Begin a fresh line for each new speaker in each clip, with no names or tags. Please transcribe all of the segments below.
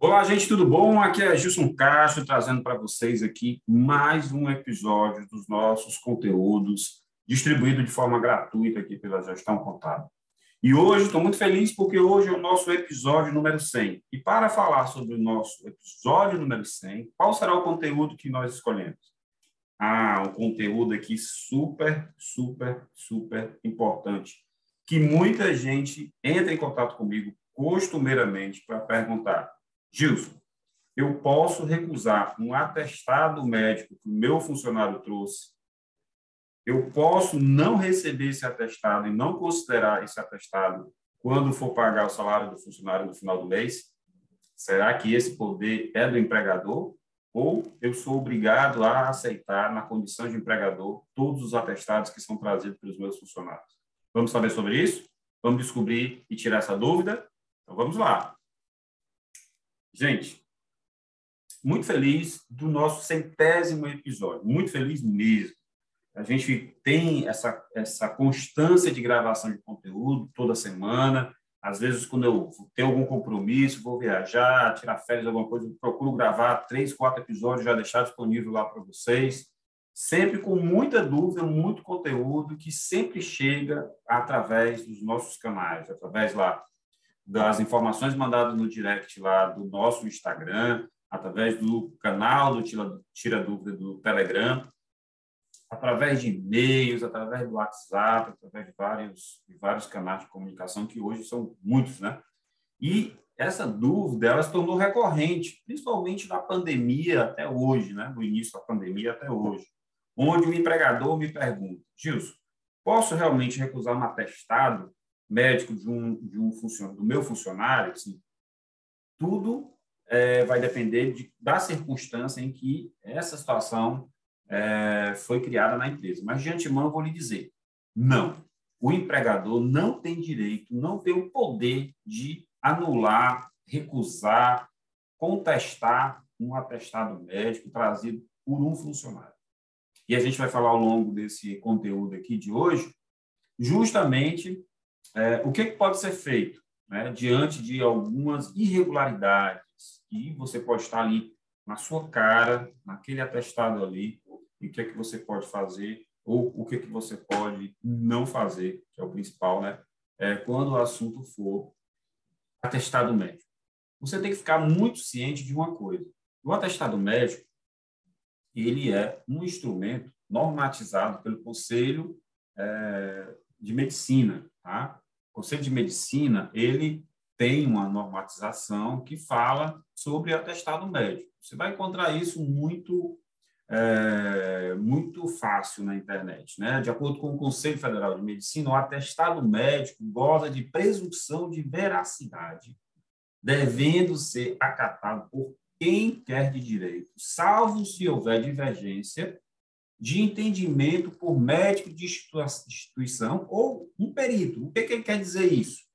Olá, gente, tudo bom? Aqui é Gilson Castro trazendo para vocês aqui mais um episódio dos nossos conteúdos distribuído de forma gratuita aqui pela Gestão Contábil. E hoje estou muito feliz porque hoje é o nosso episódio número 100. E para falar sobre o nosso episódio número 100, qual será o conteúdo que nós escolhemos? Ah, um conteúdo aqui super, super, super importante, que muita gente entra em contato comigo costumeiramente para perguntar Gilson, eu posso recusar um atestado médico que o meu funcionário trouxe? Eu posso não receber esse atestado e não considerar esse atestado quando for pagar o salário do funcionário no final do mês? Será que esse poder é do empregador? Ou eu sou obrigado a aceitar, na condição de empregador, todos os atestados que são trazidos pelos meus funcionários? Vamos saber sobre isso? Vamos descobrir e tirar essa dúvida? Então vamos lá. Gente, muito feliz do nosso centésimo episódio, muito feliz mesmo. A gente tem essa, essa constância de gravação de conteúdo toda semana. Às vezes, quando eu tenho algum compromisso, vou viajar, tirar férias, alguma coisa, procuro gravar três, quatro episódios, já deixar disponível lá para vocês. Sempre com muita dúvida, muito conteúdo que sempre chega através dos nossos canais, através lá das informações mandadas no direct lá do nosso Instagram, através do canal do Tira, Tira Dúvida do Telegram, através de e-mails, através do WhatsApp, através de vários, de vários canais de comunicação, que hoje são muitos, né? E essa dúvida, ela se tornou recorrente, principalmente na pandemia até hoje, né? No início da pandemia até hoje, onde o empregador me pergunta, Gilson, posso realmente recusar um atestado médico de um, de um funcionário, do meu funcionário, assim, tudo é, vai depender de, da circunstância em que essa situação é, foi criada na empresa. Mas, de antemão, eu vou lhe dizer, não. O empregador não tem direito, não tem o poder de anular, recusar, contestar um atestado médico trazido por um funcionário. E a gente vai falar ao longo desse conteúdo aqui de hoje, justamente é, o que, que, pode ser feito né, diante de algumas irregularidades que você pode estar ali na sua cara, naquele atestado ali, e o que é que você pode fazer ou o que é que você pode não fazer, que é o principal, né? É, quando o assunto for atestado médico. Você tem que ficar muito ciente de uma coisa. O atestado médico, ele é um instrumento normatizado pelo Conselho é, de Medicina, tá? O Conselho de Medicina, ele tem uma normatização que fala sobre atestado médico. Você vai encontrar isso muito é, muito fácil na internet. Né? De acordo com o Conselho Federal de Medicina, o atestado médico goza de presunção de veracidade, devendo ser acatado por quem quer de direito, salvo se houver divergência de entendimento por médico de instituição ou um perito. O que, que quer dizer isso?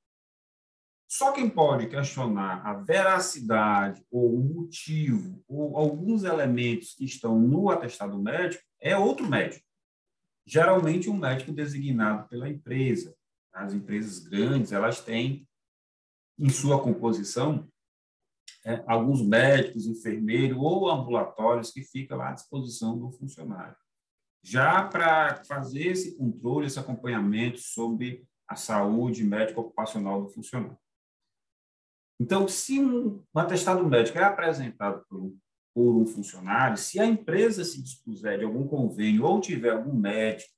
Só quem pode questionar a veracidade ou o motivo ou alguns elementos que estão no atestado médico é outro médico. Geralmente um médico designado pela empresa. As empresas grandes, elas têm em sua composição é, alguns médicos, enfermeiros ou ambulatórios que ficam lá à disposição do funcionário já para fazer esse controle, esse acompanhamento sobre a saúde médica ocupacional do funcionário. Então, se um, atestado médico é apresentado por um, por um funcionário, se a empresa se dispuser de algum convênio ou tiver algum médico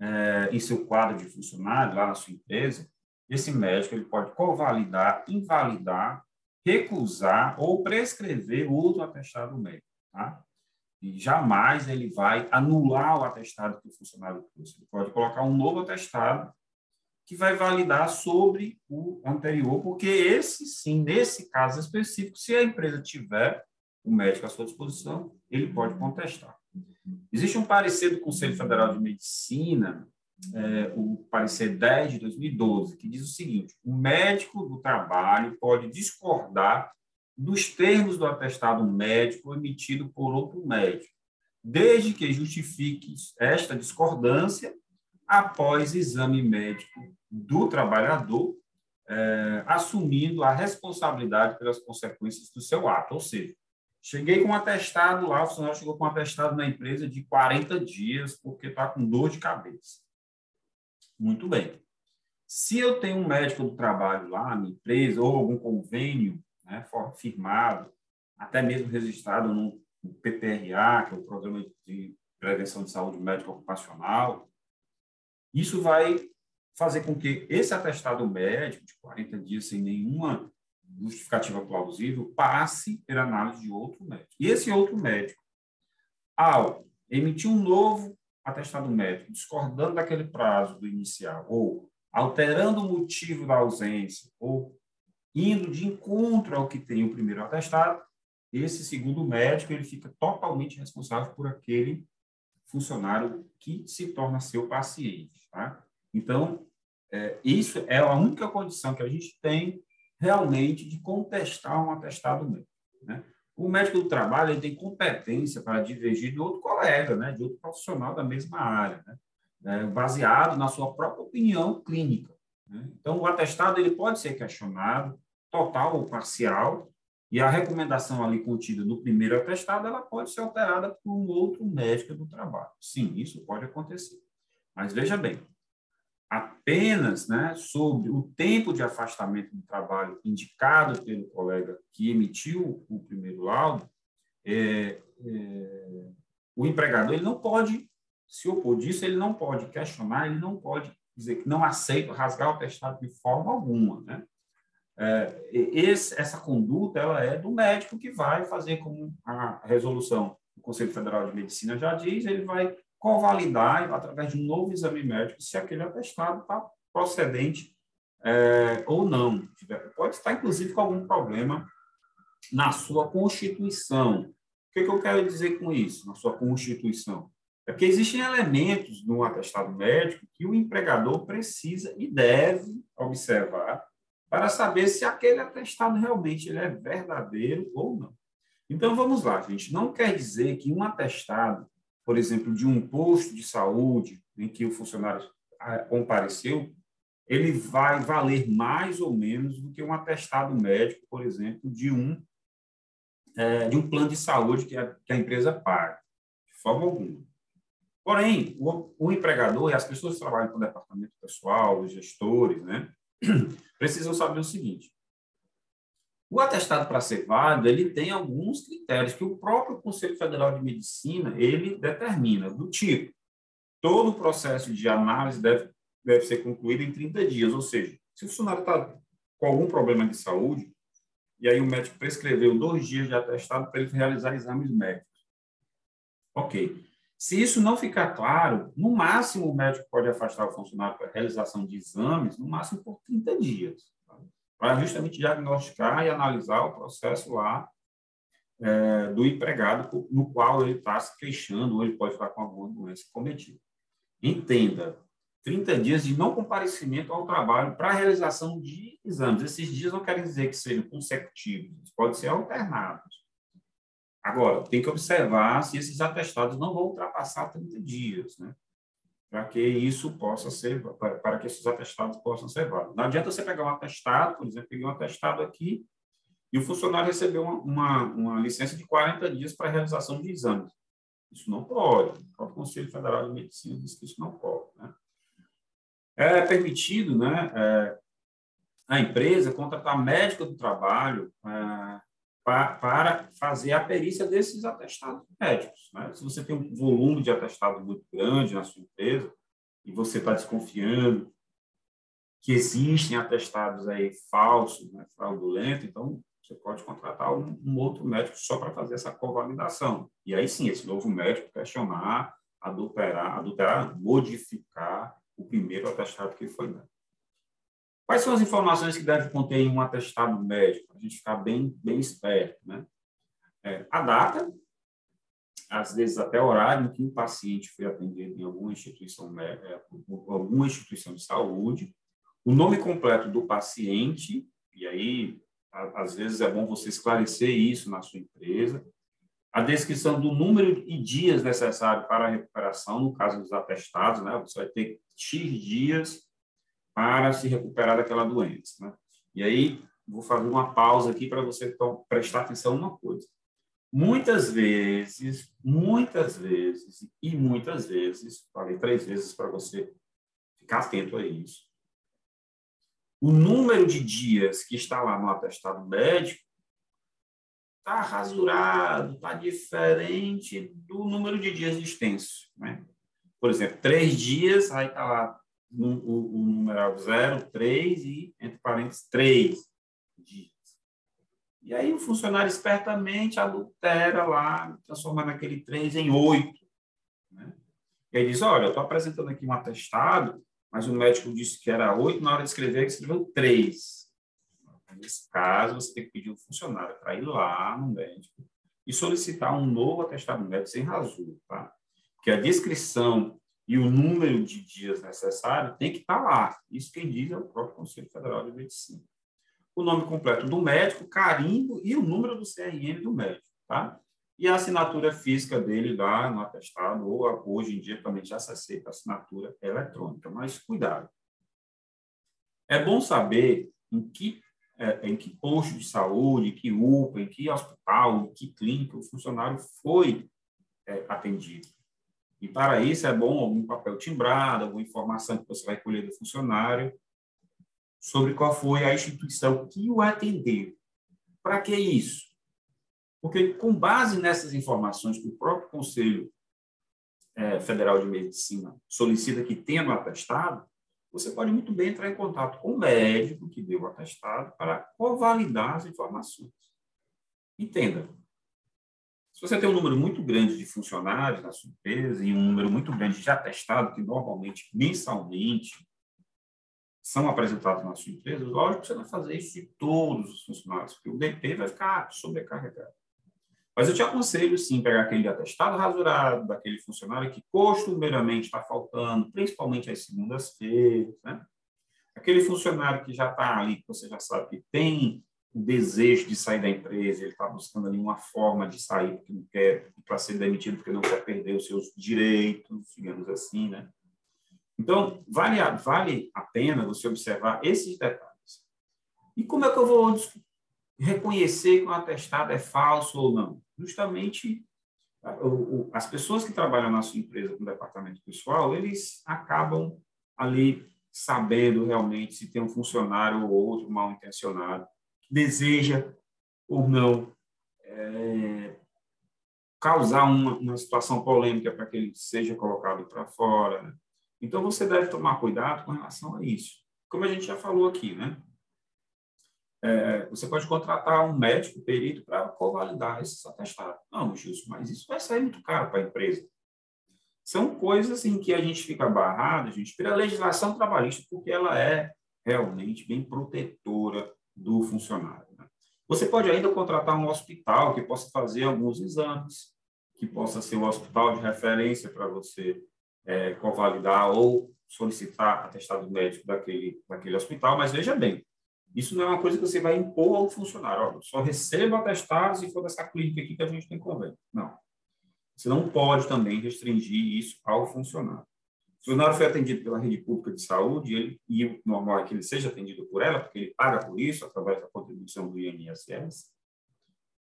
é, em seu quadro de funcionário, lá na sua empresa, esse médico ele pode convalidar, invalidar, recusar ou prescrever outro atestado médico. Tá? E jamais ele vai anular o atestado que o funcionário trouxe. Ele pode colocar um novo atestado que vai validar sobre o anterior, porque esse sim, nesse caso específico, se a empresa tiver o médico à sua disposição, ele pode contestar. Existe um parecer do Conselho Federal de Medicina, é, o parecer 10 de 2012, que diz o seguinte: o médico do trabalho pode discordar dos termos do atestado médico emitido por outro médico, desde que justifique esta discordância após exame médico do trabalhador é, assumindo a responsabilidade pelas consequências do seu ato. Ou seja, cheguei com um atestado lá, o funcionário chegou com um atestado na empresa de 40 dias porque está com dor de cabeça. Muito bem. Se eu tenho um médico do trabalho lá na empresa ou algum convênio né, firmado, até mesmo registrado no PPRA, que é o Programa de Prevenção de Saúde Médica Ocupacional, isso vai fazer com que esse atestado médico de 40 dias sem nenhuma justificativa plausível passe pela análise de outro médico. E esse outro médico, ao emitir um novo atestado médico, discordando daquele prazo do inicial, ou alterando o motivo da ausência, ou indo de encontro ao que tem o primeiro atestado, esse segundo médico ele fica totalmente responsável por aquele funcionário que se torna seu paciente. Tá? Então, é, isso é a única condição que a gente tem realmente de contestar um atestado médico. Né? O médico do trabalho ele tem competência para divergir de outro colega, né? de outro profissional da mesma área, né? é, baseado na sua própria opinião clínica. Né? Então, o atestado ele pode ser questionado, total ou parcial, e a recomendação ali contida no primeiro atestado, ela pode ser alterada por um outro médico do trabalho. Sim, isso pode acontecer. Mas veja bem, apenas né, sobre o tempo de afastamento do trabalho indicado pelo colega que emitiu o primeiro laudo, é, é, o empregador ele não pode se opor disso, ele não pode questionar, ele não pode dizer que não aceita rasgar o atestado de forma alguma. Né? É, esse, essa conduta ela é do médico que vai fazer como a resolução do Conselho Federal de Medicina já diz, ele vai convalidar, através de um novo exame médico, se aquele atestado está procedente é, ou não. Pode estar, inclusive, com algum problema na sua constituição. O que, que eu quero dizer com isso, na sua constituição? É porque existem elementos no atestado médico que o empregador precisa e deve observar para saber se aquele atestado realmente ele é verdadeiro ou não. Então, vamos lá, gente. Não quer dizer que um atestado por exemplo, de um posto de saúde em que o funcionário ah, compareceu, ele vai valer mais ou menos do que um atestado médico, por exemplo, de um é, de um plano de saúde que a, que a empresa paga, de forma alguma. Porém, o, o, empregador e as pessoas que trabalham com o departamento pessoal, os gestores, né, precisam saber o seguinte: o atestado para ser válido, ele tem alguns critérios que o próprio Conselho Federal de Medicina, ele determina, do tipo, todo o processo de análise deve, deve ser concluído em 30 dias, ou seja, se o funcionário está com algum problema de saúde, e aí o médico prescreveu dois dias de atestado para ele realizar exames médicos. Ok. Se isso não ficar claro, no máximo o médico pode afastar o funcionário para realização de exames, no máximo por 30 dias para justamente diagnosticar e analisar o processo lá é, do empregado no qual ele está se queixando ou ele pode estar com alguma doença cometida. Entenda, 30 dias de não comparecimento ao trabalho para a realização de exames. Esses dias não querem dizer que sejam consecutivos, podem ser alternados. Agora, tem que observar se esses atestados não vão ultrapassar 30 dias, né? para que isso possa ser, para, para, que esses atestados possam ser válidos. Não adianta você pegar um atestado, por exemplo, peguei um atestado aqui e o funcionário recebeu uma, uma, uma licença de 40 dias para realização de exames. Isso não pode. O Conselho Federal de Medicina diz que isso não pode. Né? É permitido né, é, a empresa contratar médico do trabalho é, para fazer a perícia desses atestados médicos. Né? Se você tem um volume de atestado muito grande na sua empresa e você está desconfiando que existem atestados aí falsos, né, fraudulentos, então você pode contratar um, um outro médico só para fazer essa covalidação. E aí sim, esse novo médico questionar, adulterar, adulterar, modificar o primeiro atestado que foi dado. Quais são as informações que deve conter um atestado médico? A gente ficar bem, bem esperto. Né? É, a data, às vezes até o horário em que o paciente foi atendido em alguma instituição, é, alguma instituição de saúde, o nome completo do paciente, e aí, às vezes, é bom você esclarecer isso na sua empresa, a descrição do número e dias necessários para a recuperação, no caso dos atestados, né? Você vai ter X dias para se recuperar daquela doença. Né? E aí, vou fazer uma pausa aqui para você prestar atenção uma coisa. Muitas vezes, muitas vezes e muitas vezes, falei três vezes para você ficar atento a isso. O número de dias que está lá no atestado médico está rasurado, está diferente do número de dias dispensos. Né? Por exemplo, três dias, aí está lá o, o, numeral zero, três e, entre parênteses, três dias. E aí o funcionário espertamente adultera lá, transformando aquele 3 em 8. Né? E aí diz, olha, eu estou apresentando aqui um atestado, mas o médico disse que era 8, na hora de escrever, ele escreveu 3. Nesse caso, você tem que pedir um funcionário para ir lá no médico e solicitar um novo atestado médico sem rasura, tá? Porque a descrição e o número de dias necessário tem que estar tá lá. Isso quem diz é o próprio Conselho Federal de Medicina o nome completo do médico, carimbo e o número do CRM do médico, tá? E a assinatura física dele lá no atestado, ou hoje em dia também já se aceita assinatura eletrônica, mas cuidado. É bom saber em que, é, em que posto de saúde, em que UPA, em que hospital, em que clínica o funcionário foi é, atendido. E para isso é bom algum papel timbrado, alguma informação que você vai colher do funcionário, sobre qual foi a instituição que o atendeu. Para que isso? Porque, com base nessas informações que o próprio Conselho é, Federal de Medicina solicita que tenha no atestado, você pode muito bem entrar em contato com o médico que deu o atestado para convalidar as informações. Entenda, se você tem um número muito grande de funcionários na sua empresa e um número muito grande de atestado, que normalmente mensalmente são apresentados na sua empresa, lógico que você vai fazer isso de todos os funcionários, porque o DP vai ficar sobrecarregado. Mas eu te aconselho, sim, pegar aquele atestado rasurado daquele funcionário que costumeiramente está faltando, principalmente às segundas-feiras, né? Aquele funcionário que já está ali, que você já sabe que tem o desejo de sair da empresa, ele está buscando ali uma forma de sair porque não quer, para ser demitido porque não quer perder os seus direitos, digamos assim, né? Então, vale a, vale a pena você observar esses detalhes. E como é que eu vou reconhecer que um atestado é falso ou não? Justamente as pessoas que trabalham na sua empresa com departamento pessoal, eles acabam ali sabendo realmente se tem um funcionário ou outro mal intencionado deseja ou não é, causar uma, uma situação polêmica para que ele seja colocado para fora. Né? Então, você deve tomar cuidado com relação a isso. Como a gente já falou aqui, né? É, você pode contratar um médico, perito, para convalidar esses atestados. Não, Gilson, mas isso vai sair muito caro para a empresa. São coisas em que a gente fica barrado, gente, pela legislação trabalhista, porque ela é realmente bem protetora do funcionário. Né? Você pode ainda contratar um hospital que possa fazer alguns exames, que possa ser um hospital de referência para você é, convalidar ou solicitar atestado médico daquele, daquele hospital, mas veja bem, isso não é uma coisa que você vai impor ao funcionário. Olha, só receba atestados se for dessa clínica aqui que a gente tem convênio. Não. Você não pode também restringir isso ao funcionário. Se o funcionário foi atendido pela rede pública de saúde, ele, e o normal é que ele seja atendido por ela, porque ele paga por isso, através da contribuição do INSS,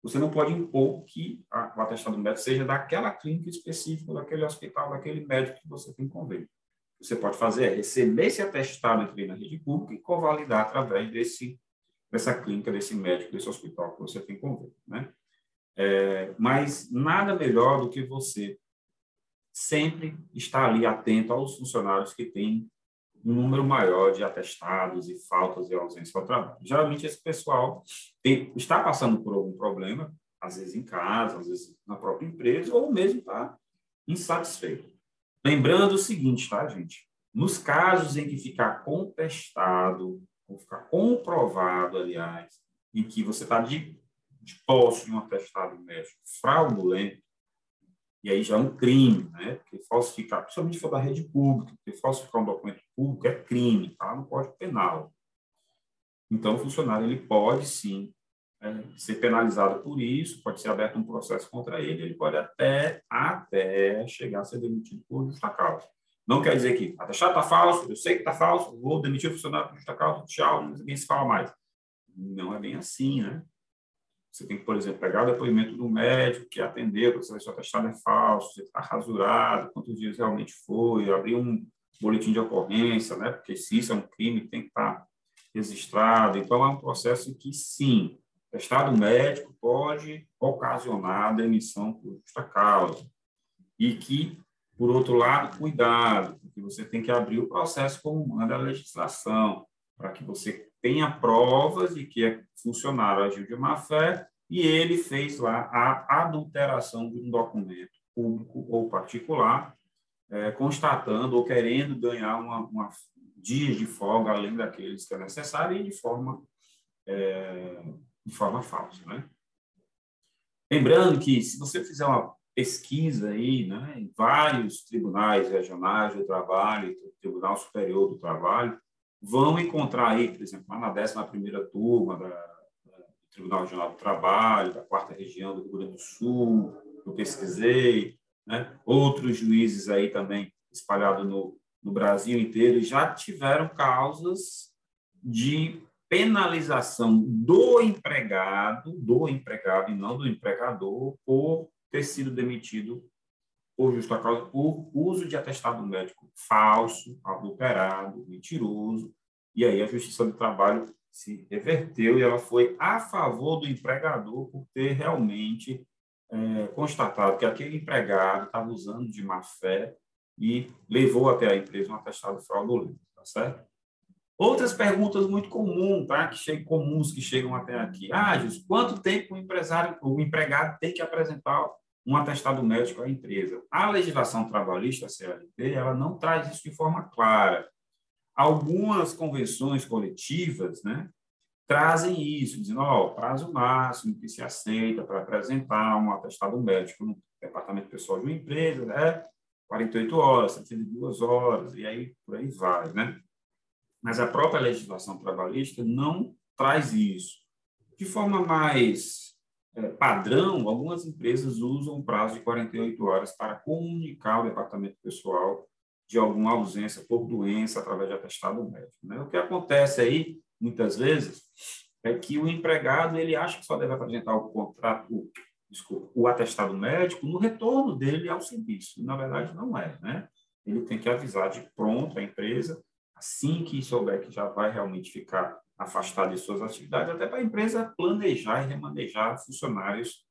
você não pode impor que a, o atestado médico seja daquela clínica específica, daquele hospital, daquele médico que você tem convênio. O que você pode fazer é receber esse atestado entre na rede pública e convalidar através desse, dessa clínica, desse médico, desse hospital que você tem convênio. Né? É, mas nada melhor do que você sempre estar ali atento aos funcionários que têm um número maior de atestados e faltas e ausência ao trabalho. Geralmente, esse pessoal tem, está passando por algum problema, às vezes em casa, às vezes na própria empresa, ou mesmo está insatisfeito. Lembrando o seguinte, tá, gente? Nos casos em que ficar contestado, ou ficar comprovado, aliás, em que você está de, de posse de um atestado médico fraudulento, e aí já é um crime, né? Porque falsificar, principalmente se for da rede pública, porque falsificar um documento público é crime, tá? No Código Penal. Então, o funcionário ele pode sim é, ser penalizado por isso, pode ser aberto um processo contra ele, ele pode até, até chegar a ser demitido por justa causa. Não quer dizer que atestado está falso, eu sei que está falso, vou demitir o funcionário por justa causa, tchau, ninguém se fala mais. Não é bem assim, né? Você tem que, por exemplo, pegar o depoimento do médico que atendeu, para saber se o atestado é falso, se está rasurado, quantos dias realmente foi, abrir um boletim de ocorrência, né? Porque se isso é um crime, tem que estar tá registrado. Então, é um processo que, sim, o atestado médico pode ocasionar a demissão por justa causa. E que, por outro lado, cuidado, porque você tem que abrir o processo como manda a legislação, para que você tenha provas de que é funcionário agiu de má fé e ele fez lá a adulteração de um documento público ou particular, é, constatando ou querendo ganhar uma, uma dias de folga além daqueles que é necessário e de forma é, de forma falsa, né? Lembrando que se você fizer uma pesquisa aí, né, em vários tribunais regionais do trabalho, Tribunal Superior do Trabalho, vão encontrar aí, por exemplo, lá na 11ª turma da, do Tribunal Regional do Trabalho, da quarta região do Rio Grande do Sul, eu pesquisei, né? outros juízes aí também espalhados no, no Brasil inteiro já tiveram causas de penalização do empregado, do empregado e não do empregador, por ter sido demitido por justa causa, por uso de atestado médico falso, adulterado, mentiroso. E aí a Justiça do Trabalho se reverteu e ela foi a favor do empregador por ter realmente é, constatado que aquele empregado estava usando de má fé e levou até a empresa um atestado fraudulento, tá certo? Outras perguntas muito comuns, tá? Que chegam, comuns que chegam até aqui. Ah, Jus, quanto tempo o empresário, o empregado tem que apresentar um atestado médico à empresa? A legislação trabalhista, a CLT, ela não traz isso de forma clara. Algumas convenções coletivas, né, trazem isso, dizendo, ó, oh, prazo máximo que se aceita para apresentar um atestado médico no departamento pessoal de uma empresa, né, 48 horas, 72 horas, e aí por aí vai, né? Mas a própria legislação trabalhista não traz isso. De forma mais é, padrão, algumas empresas usam o prazo de 48 horas para comunicar ao departamento pessoal de alguma ausência por doença através de atestado médico. Né? O que acontece aí, muitas vezes, é que o empregado ele acha que só deve apresentar o contrato, desculpa, o atestado médico no retorno dele ao serviço. Na verdade, não é, né? Ele tem que avisar de pronto a empresa, assim que souber que já vai realmente ficar afastado de suas atividades, até para a empresa planejar e remanejar funcionários,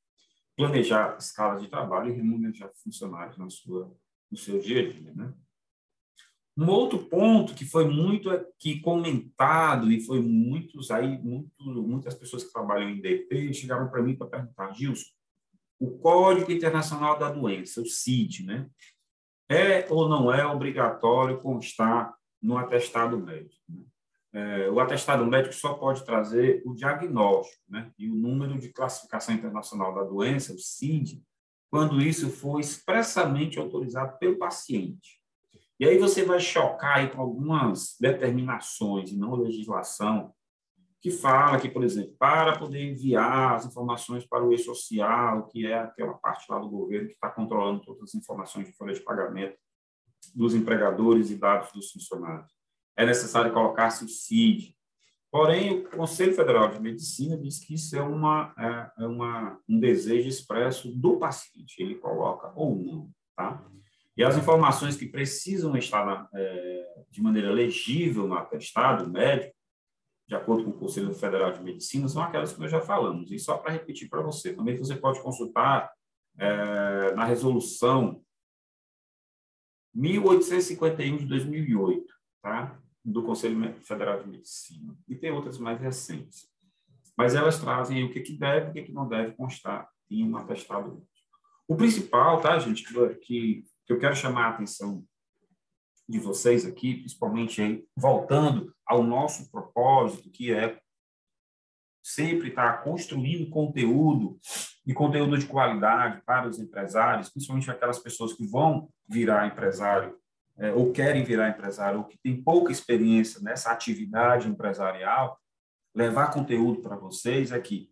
planejar escalas de trabalho e remanejar funcionários na sua, no seu dia a dia, né? Um outro ponto que foi muito aqui comentado e foi muitos aí, muito, muitas pessoas que trabalham em DP chegaram para mim para perguntar, Gilson, o Código Internacional da Doença, o CID, né? É ou não é obrigatório constar no atestado médico? Né? É, o atestado médico só pode trazer o diagnóstico, né? E o número de classificação internacional da doença, o CID, quando isso for expressamente autorizado pelo paciente. E aí você vai chocar aí com algumas determinações e não legislação que fala que, por exemplo, para poder enviar as informações para o e-social, que é aquela parte lá do governo que está controlando todas as informações de folha de pagamento dos empregadores e dados dos funcionários, é necessário colocar-se o CID. Porém, o Conselho Federal de Medicina diz que isso é, uma, é, é uma, um desejo expresso do paciente, ele coloca ou não, tá? E as informações que precisam estar na, é, de maneira legível no atestado médico de acordo com o Conselho Federal de Medicina, são aquelas que nós já falamos. E só para repetir para você, também você pode consultar é, na resolução 1851 de 2008, tá? do Conselho Federal de Medicina. E tem outras mais recentes. Mas elas trazem o que, que deve e o que, que não deve constar em um atestado. O principal, tá, gente, que, que eu quero chamar a atenção de vocês aqui, principalmente aí, voltando ao nosso propósito, que é sempre estar construindo conteúdo e conteúdo de qualidade para os empresários, principalmente aquelas pessoas que vão virar empresário é, ou querem virar empresário ou que têm pouca experiência nessa atividade empresarial, levar conteúdo para vocês aqui.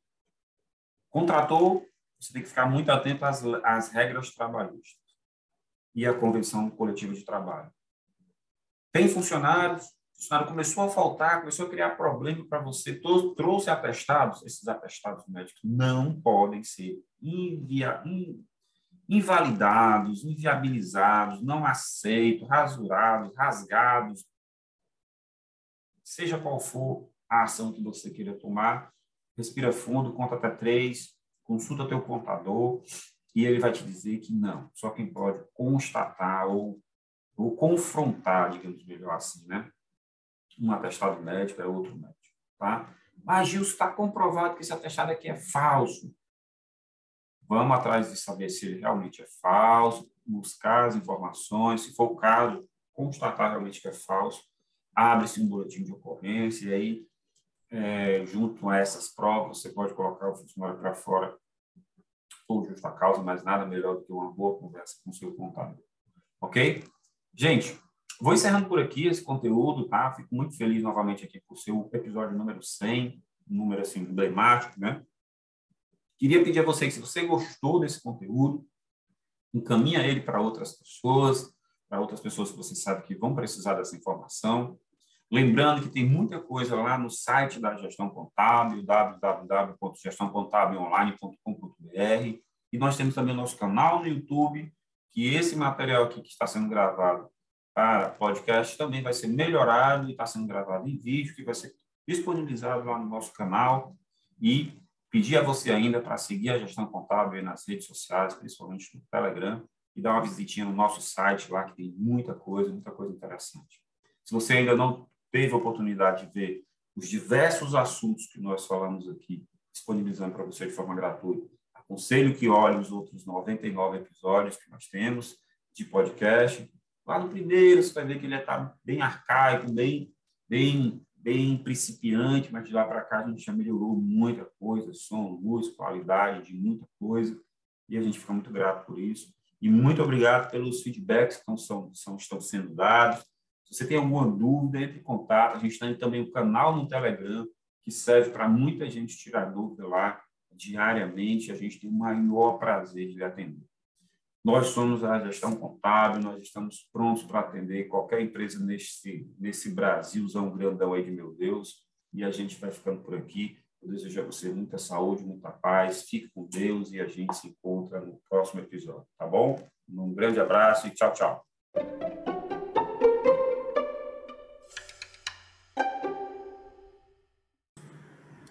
Contratou, você tem que ficar muito atento às, às regras trabalhistas e à convenção coletiva de trabalho Tem funcionários, começou a faltar, começou a criar problema para você, trouxe atestados, esses atestados médicos não podem ser invia, invalidados, inviabilizados, não aceitos, rasurados, rasgados, seja qual for a ação que você queira tomar, respira fundo, conta até três, consulta teu contador e ele vai te dizer que não. Só quem pode constatar ou, ou confrontar, digamos melhor assim, né? Um atestado médico é outro médico, tá? Mas, Gilson, está comprovado que esse atestado aqui é falso. Vamos atrás de saber se ele realmente é falso, buscar as informações, se for o caso, constatar realmente que é falso, abre-se um boletim de ocorrência e aí, é, junto a essas provas, você pode colocar o funcionário para fora por justa causa, mas nada melhor do que uma boa conversa com o seu contador. Ok? Gente, vou encerrando por aqui esse conteúdo, tá? Fico muito feliz novamente aqui por ser o episódio número 100, um número assim emblemático, né? Queria pedir a você que, se você gostou desse conteúdo, encaminha ele para outras pessoas, para outras pessoas que você sabe que vão precisar dessa informação. Lembrando que tem muita coisa lá no site da Gestão Contábil, www.gestãocontabilonline.com.br. E nós temos também o nosso canal no YouTube, que esse material aqui que está sendo gravado para podcast também vai ser melhorado e está sendo gravado em vídeo, que vai ser disponibilizado lá no nosso canal. E pedir a você ainda para seguir a Gestão Contábil nas redes sociais, principalmente no Telegram, e dar uma visitinha no nosso site lá, que tem muita coisa, muita coisa interessante. Se você ainda não teve a oportunidade de ver os diversos assuntos que nós falamos aqui, disponibilizando para você de forma gratuita, aconselho que olhe os outros 99 episódios que nós temos de podcast. Lá no primeiro, você vai ver que ele está bem arcaico, bem, bem, bem principiante, mas de lá para cá a gente já melhorou muita coisa, som, luz, qualidade de muita coisa, e a gente fica muito grato por isso. E muito obrigado pelos feedbacks que estão, são, são, estão sendo dados. Se você tem alguma dúvida, entre em contato. A gente tem também o um canal no Telegram, que serve para muita gente tirar dúvida lá diariamente. A gente tem o maior prazer de lhe atender. Nós somos a gestão contábil, nós estamos prontos para atender qualquer empresa nesse, nesse Brasilzão grandão aí de meu Deus. E a gente vai ficando por aqui. Eu desejo a você muita saúde, muita paz. Fique com Deus e a gente se encontra no próximo episódio, tá bom? Um grande abraço e tchau, tchau.